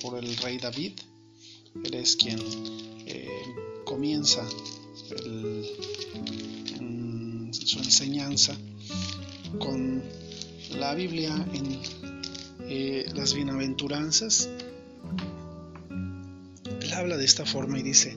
por el rey David. Él es quien eh, comienza en su enseñanza con la Biblia en eh, las bienaventuranzas. Él habla de esta forma y dice,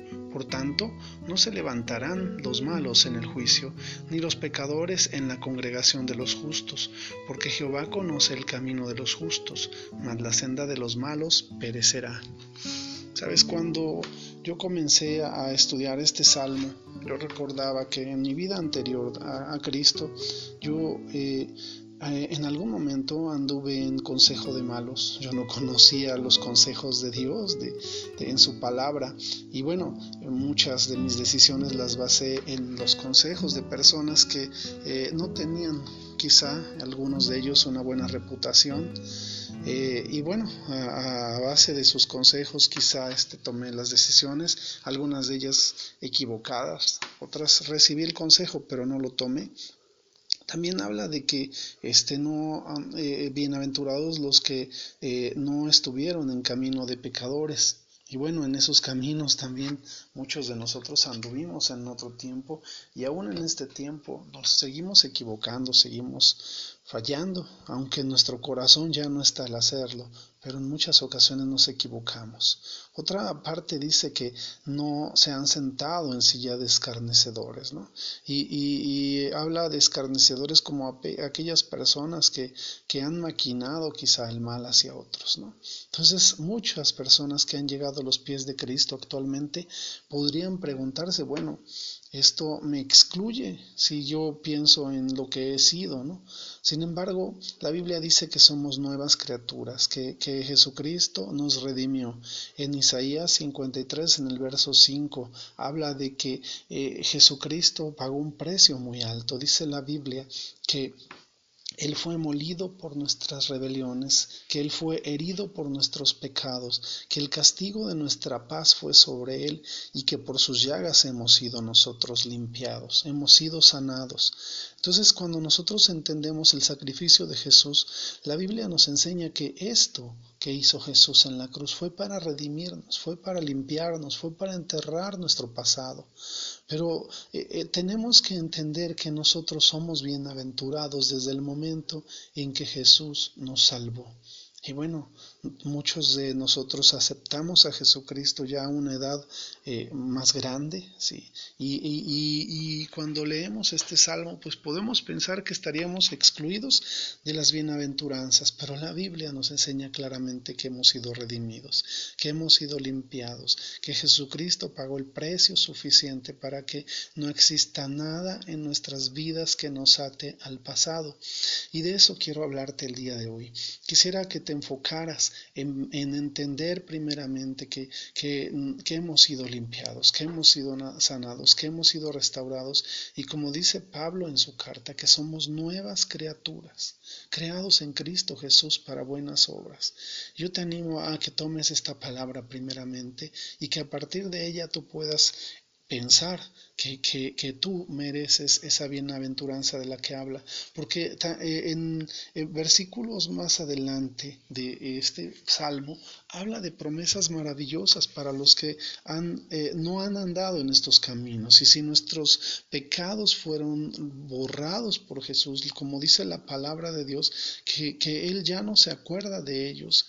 Por tanto, no se levantarán los malos en el juicio, ni los pecadores en la congregación de los justos, porque Jehová conoce el camino de los justos, mas la senda de los malos perecerá. Sabes, cuando yo comencé a estudiar este salmo, yo recordaba que en mi vida anterior a, Cristo, yo eh, en algún momento anduve en consejo de malos. Yo no conocía los consejos de Dios en su palabra. Y bueno, muchas de mis decisiones las basé en los consejos de personas que eh, no tenían quizá algunos de ellos una buena reputación. Eh, y bueno, a, base de sus consejos quizá este, tomé las decisiones, algunas de ellas equivocadas, otras recibí el consejo pero no lo tomé también habla de que este, no, eh, bienaventurados los que eh, no estuvieron en camino de pecadores. Y bueno, en esos caminos también muchos de nosotros anduvimos en otro tiempo y aún en este tiempo nos seguimos equivocando, seguimos fallando, aunque nuestro corazón ya no está al hacerlo, pero en muchas ocasiones nos equivocamos. Otra parte dice que no se han sentado en silla de escarnecedores, ¿no? Y, habla de escarnecedores como aquellas personas que, que han maquinado quizá el mal hacia otros, ¿no? Entonces, muchas personas que han llegado a los pies de Cristo actualmente podrían preguntarse, bueno, esto me excluye si yo pienso en lo que he sido, ¿no? Sin embargo, la Biblia dice que somos nuevas criaturas, que, que Jesucristo nos redimió. En Isaías 53, en el verso 5, habla de que eh, Jesucristo pagó un precio muy alto. Dice la Biblia que él fue molido por nuestras rebeliones, que Él fue herido por nuestros pecados, que el castigo de nuestra paz fue sobre Él y que por sus llagas hemos sido nosotros limpiados, hemos sido sanados. Entonces cuando nosotros entendemos el sacrificio de Jesús, la Biblia nos enseña que esto que hizo Jesús en la cruz fue para redimirnos, fue para limpiarnos, fue para enterrar nuestro pasado. Pero eh, eh, tenemos que entender que nosotros somos bienaventurados desde el momento en que Jesús nos salvó. Y bueno, muchos de nosotros aceptamos a Jesucristo ya a una edad eh, más grande, ¿sí? Y, y, cuando leemos este salmo, pues podemos pensar que estaríamos excluidos de las bienaventuranzas, pero la Biblia nos enseña claramente que hemos sido redimidos, que hemos sido limpiados, que Jesucristo pagó el precio suficiente para que no exista nada en nuestras vidas que nos ate al pasado. Y de eso quiero hablarte el día de hoy. Quisiera que te enfocaras en, entender primeramente que, que, hemos sido limpiados, que hemos sido sanados, que hemos sido restaurados y como dice Pablo en su carta, que somos nuevas criaturas, creados en Cristo Jesús para buenas obras. Yo te animo a que tomes esta palabra primeramente y que a partir de ella tú puedas pensar que, que, tú mereces esa bienaventuranza de la que habla, porque eh, en, versículos más adelante de este salmo habla de promesas maravillosas para los que han, eh, no han andado en estos caminos. Y si nuestros pecados fueron borrados por Jesús, como dice la palabra de Dios, que, que Él ya no se acuerda de ellos,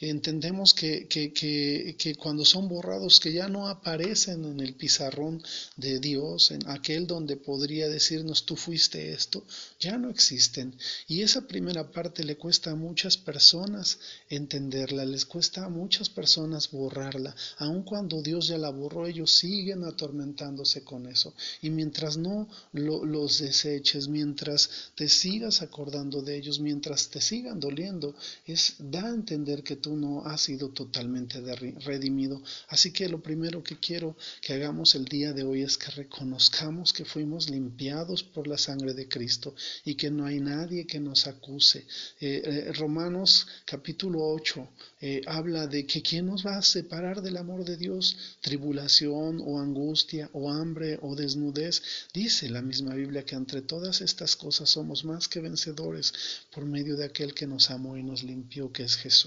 Entendemos que, que, que cuando son borrados, que ya no aparecen en el pizarrón de Dios, en aquel donde podría decirnos tú fuiste esto, ya no existen. Y esa primera parte le cuesta a muchas personas entenderla, les cuesta a muchas personas borrarla. Aun cuando Dios ya la borró, ellos siguen atormentándose con eso. Y mientras no los deseches, mientras te sigas acordando de ellos, mientras te sigan doliendo, es da a que tú no has sido totalmente redimido. Así que lo primero que quiero que hagamos el día de hoy es que reconozcamos que fuimos limpiados por la sangre de Cristo y que no hay nadie que nos acuse. Eh, eh, Romanos capítulo 8 eh, habla de que quién nos va a separar del amor de Dios, tribulación o angustia o hambre o desnudez. Dice la misma Biblia que entre todas estas cosas somos más que vencedores por medio de aquel que nos amó y nos limpió, que es Jesús.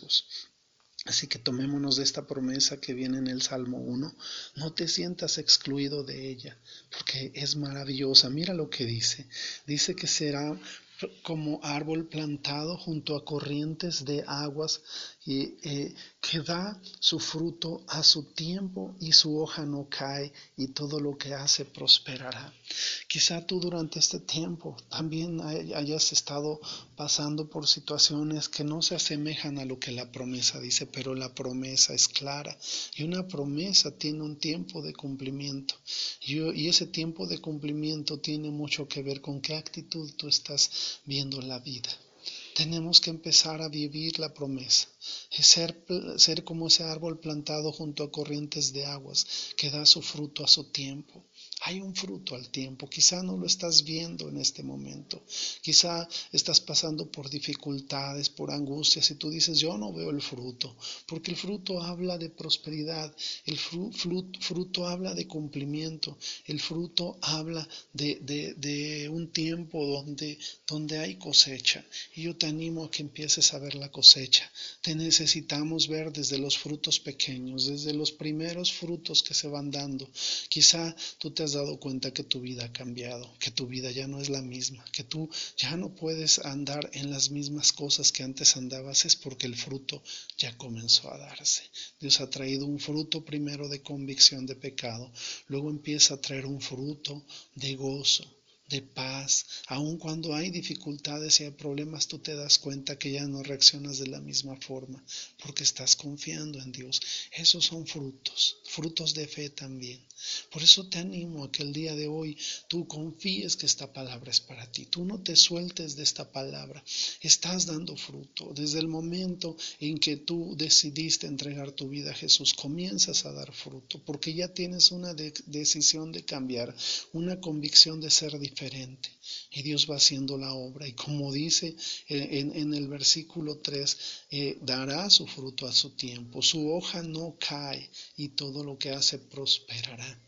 Así que tomémonos de esta promesa que viene en el Salmo 1. No te sientas excluido de ella, porque es maravillosa. Mira lo que dice. Dice que será como árbol plantado junto a corrientes de aguas y eh, que da su fruto a su tiempo y su hoja no cae y todo lo que hace prosperará. Quizá tú durante este tiempo también hayas estado pasando por situaciones que no se asemejan a lo que la promesa dice, pero la promesa es clara y una promesa tiene un tiempo de cumplimiento. Y ese tiempo de cumplimiento tiene mucho que ver con qué actitud tú estás viendo la vida. Tenemos que empezar a vivir la promesa, ser, ser como ese árbol plantado junto a corrientes de aguas que da su fruto a su tiempo. Hay un fruto al tiempo, quizá no lo estás viendo en este momento, quizá estás pasando por dificultades, por angustias y tú dices, yo no veo el fruto, porque el fruto habla de prosperidad, el fruto, habla de cumplimiento, el fruto habla de, un tiempo donde, donde hay cosecha. Y yo te animo a que empieces a ver la cosecha. Te necesitamos ver desde los frutos pequeños, desde los primeros frutos que se van dando. Quizá tú te dado cuenta que tu vida ha cambiado, que tu vida ya no es la misma, que tú ya no puedes andar en las mismas cosas que antes andabas, es porque el fruto ya comenzó a darse. Dios ha traído un fruto primero de convicción de pecado, luego empieza a traer un fruto de gozo, de paz. Aun cuando hay dificultades y hay problemas, tú te das cuenta que ya no reaccionas de la misma forma porque estás confiando en Dios. Esos son frutos, frutos de fe también. Por eso te animo a que el día de hoy tú confíes que esta palabra es para ti. Tú no te sueltes de esta palabra. Estás dando fruto. Desde el momento en que tú decidiste entregar tu vida a Jesús, comienzas a dar fruto porque ya tienes una decisión de cambiar, una convicción de ser diferente y Dios va haciendo la obra. Y como dice en, el versículo 3, eh, dará su fruto a su tiempo, su hoja no cae y todo lo que hace prosperará.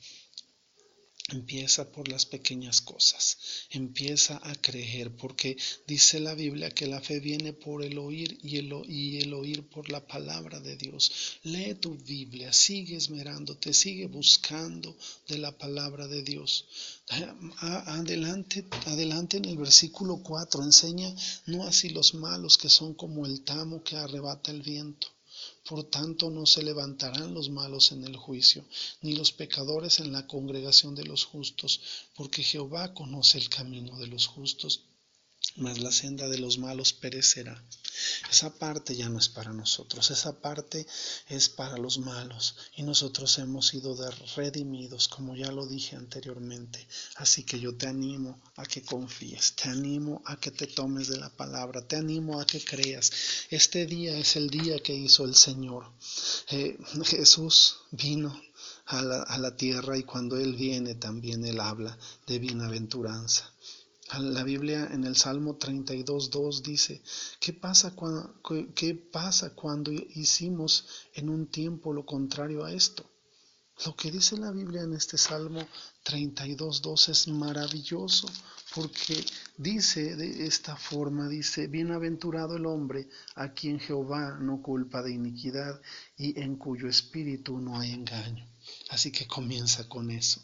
Empieza por las pequeñas cosas, empieza a creer, porque dice la Biblia que la fe viene por el oír y el, oír por la palabra de Dios. Lee tu Biblia, sigue esmerándote, sigue buscando de la palabra de Dios. Adelante, adelante en el versículo 4 enseña no así los malos que son como el tamo que arrebata el viento. Por tanto, no se levantarán los malos en el juicio, ni los pecadores en la congregación de los justos, porque Jehová conoce el camino de los justos, mas la senda de los malos perecerá. Esa parte ya no es para nosotros, esa parte es para los malos y nosotros hemos sido redimidos, como ya lo dije anteriormente. Así que yo te animo a que confíes, te animo a que te tomes de la palabra, te animo a que creas. Este día es el día que hizo el Señor. Eh, Jesús vino a la, a la tierra y cuando Él viene también Él habla de bienaventuranza. La Biblia en el Salmo 32.2 dice, ¿qué pasa, cuando, ¿qué pasa cuando hicimos en un tiempo lo contrario a esto? Lo que dice la Biblia en este Salmo 32.2 es maravilloso porque dice de esta forma, dice, bienaventurado el hombre a quien Jehová no culpa de iniquidad y en cuyo espíritu no hay engaño. Así que comienza con eso.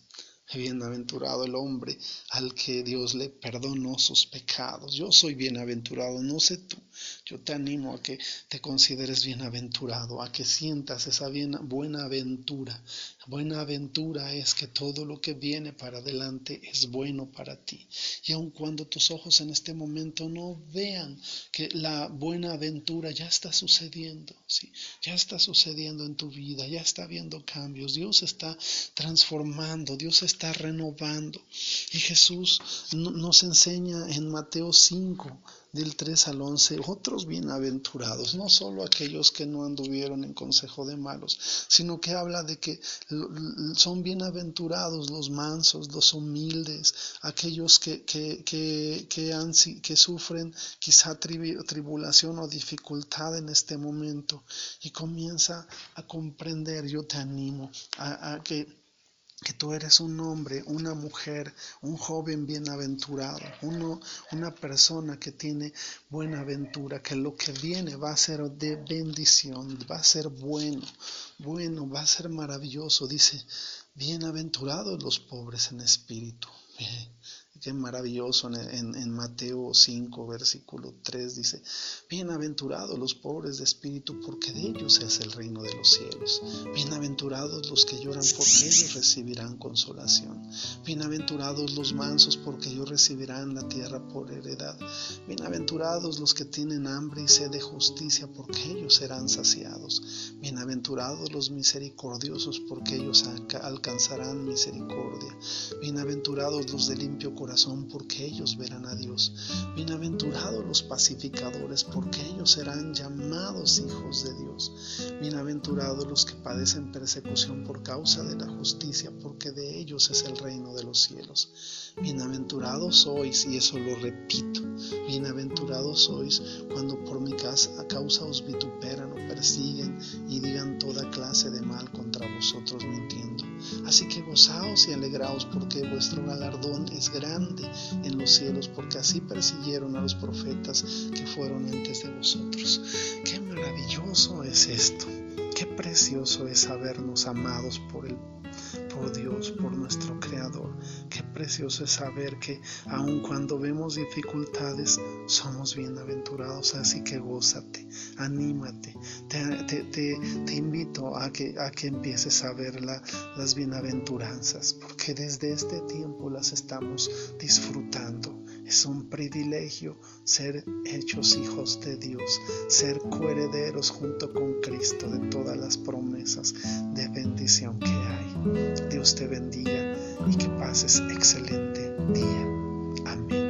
Bienaventurado el hombre al que Dios le perdonó sus pecados. Yo soy bienaventurado, no sé tú. Yo te animo a que te consideres bienaventurado, a que sientas esa buena aventura. Buena aventura es que todo lo que viene para adelante es bueno para ti. Y aun cuando tus ojos en este momento no vean que la buena aventura ya está sucediendo, ¿sí? ya está sucediendo en tu vida, ya está habiendo cambios, Dios está transformando, Dios está renovando. Y Jesús nos enseña en Mateo 5, del 3 al 11, otros bienaventurados, no solo aquellos que no anduvieron en consejo de malos, sino que habla de que son bienaventurados los mansos, los humildes, aquellos que, que, que, han, que sufren quizá tribulación o dificultad en este momento y comienza a comprender, yo te animo a que que tú eres un hombre, una mujer, un joven bienaventurado, uno, una persona que tiene buena aventura, que lo que viene va a ser de bendición, va a ser bueno, bueno, va a ser maravilloso. Dice, bienaventurados los pobres en espíritu. Qué maravilloso en, Mateo 5, versículo 3 dice, bienaventurados los pobres de espíritu, porque de ellos es el reino de los cielos. Bienaventurados los que lloran, porque ellos recibirán consolación. Bienaventurados los mansos, porque ellos recibirán la tierra por heredad. Bienaventurados los que tienen hambre y sed de justicia, porque ellos serán saciados. Bienaventurados los misericordiosos, porque ellos alcanzarán misericordia. Bienaventurados los de limpio corazón, porque ellos verán a Dios. Bienaventurados los pacificadores, porque ellos serán llamados hijos de Dios. Bienaventurados los que padecen persecución por causa de la justicia, porque de ellos es el reino de los cielos. Bienaventurados sois, y eso lo repito, bienaventurados sois cuando por mi causa os vituperan o persiguen y digan toda clase de mal contra vosotros mintiendo. Así que gozaos y alegraos porque vuestro galardón es grande en los cielos, porque así persiguieron a los profetas que fueron antes de vosotros. Qué maravilloso es esto. Qué precioso es sabernos amados por el por Dios, por nuestro Creador. Qué precioso es saber que aun cuando vemos dificultades, somos bienaventurados. Así que gózate, anímate. Te, invito a que, a que empieces a ver las bienaventuranzas, porque desde este tiempo las estamos disfrutando. Es un privilegio ser hechos hijos de Dios, ser coherederos junto con Cristo de todas las promesas de bendición que hay. Dios te bendiga y que pases excelente día.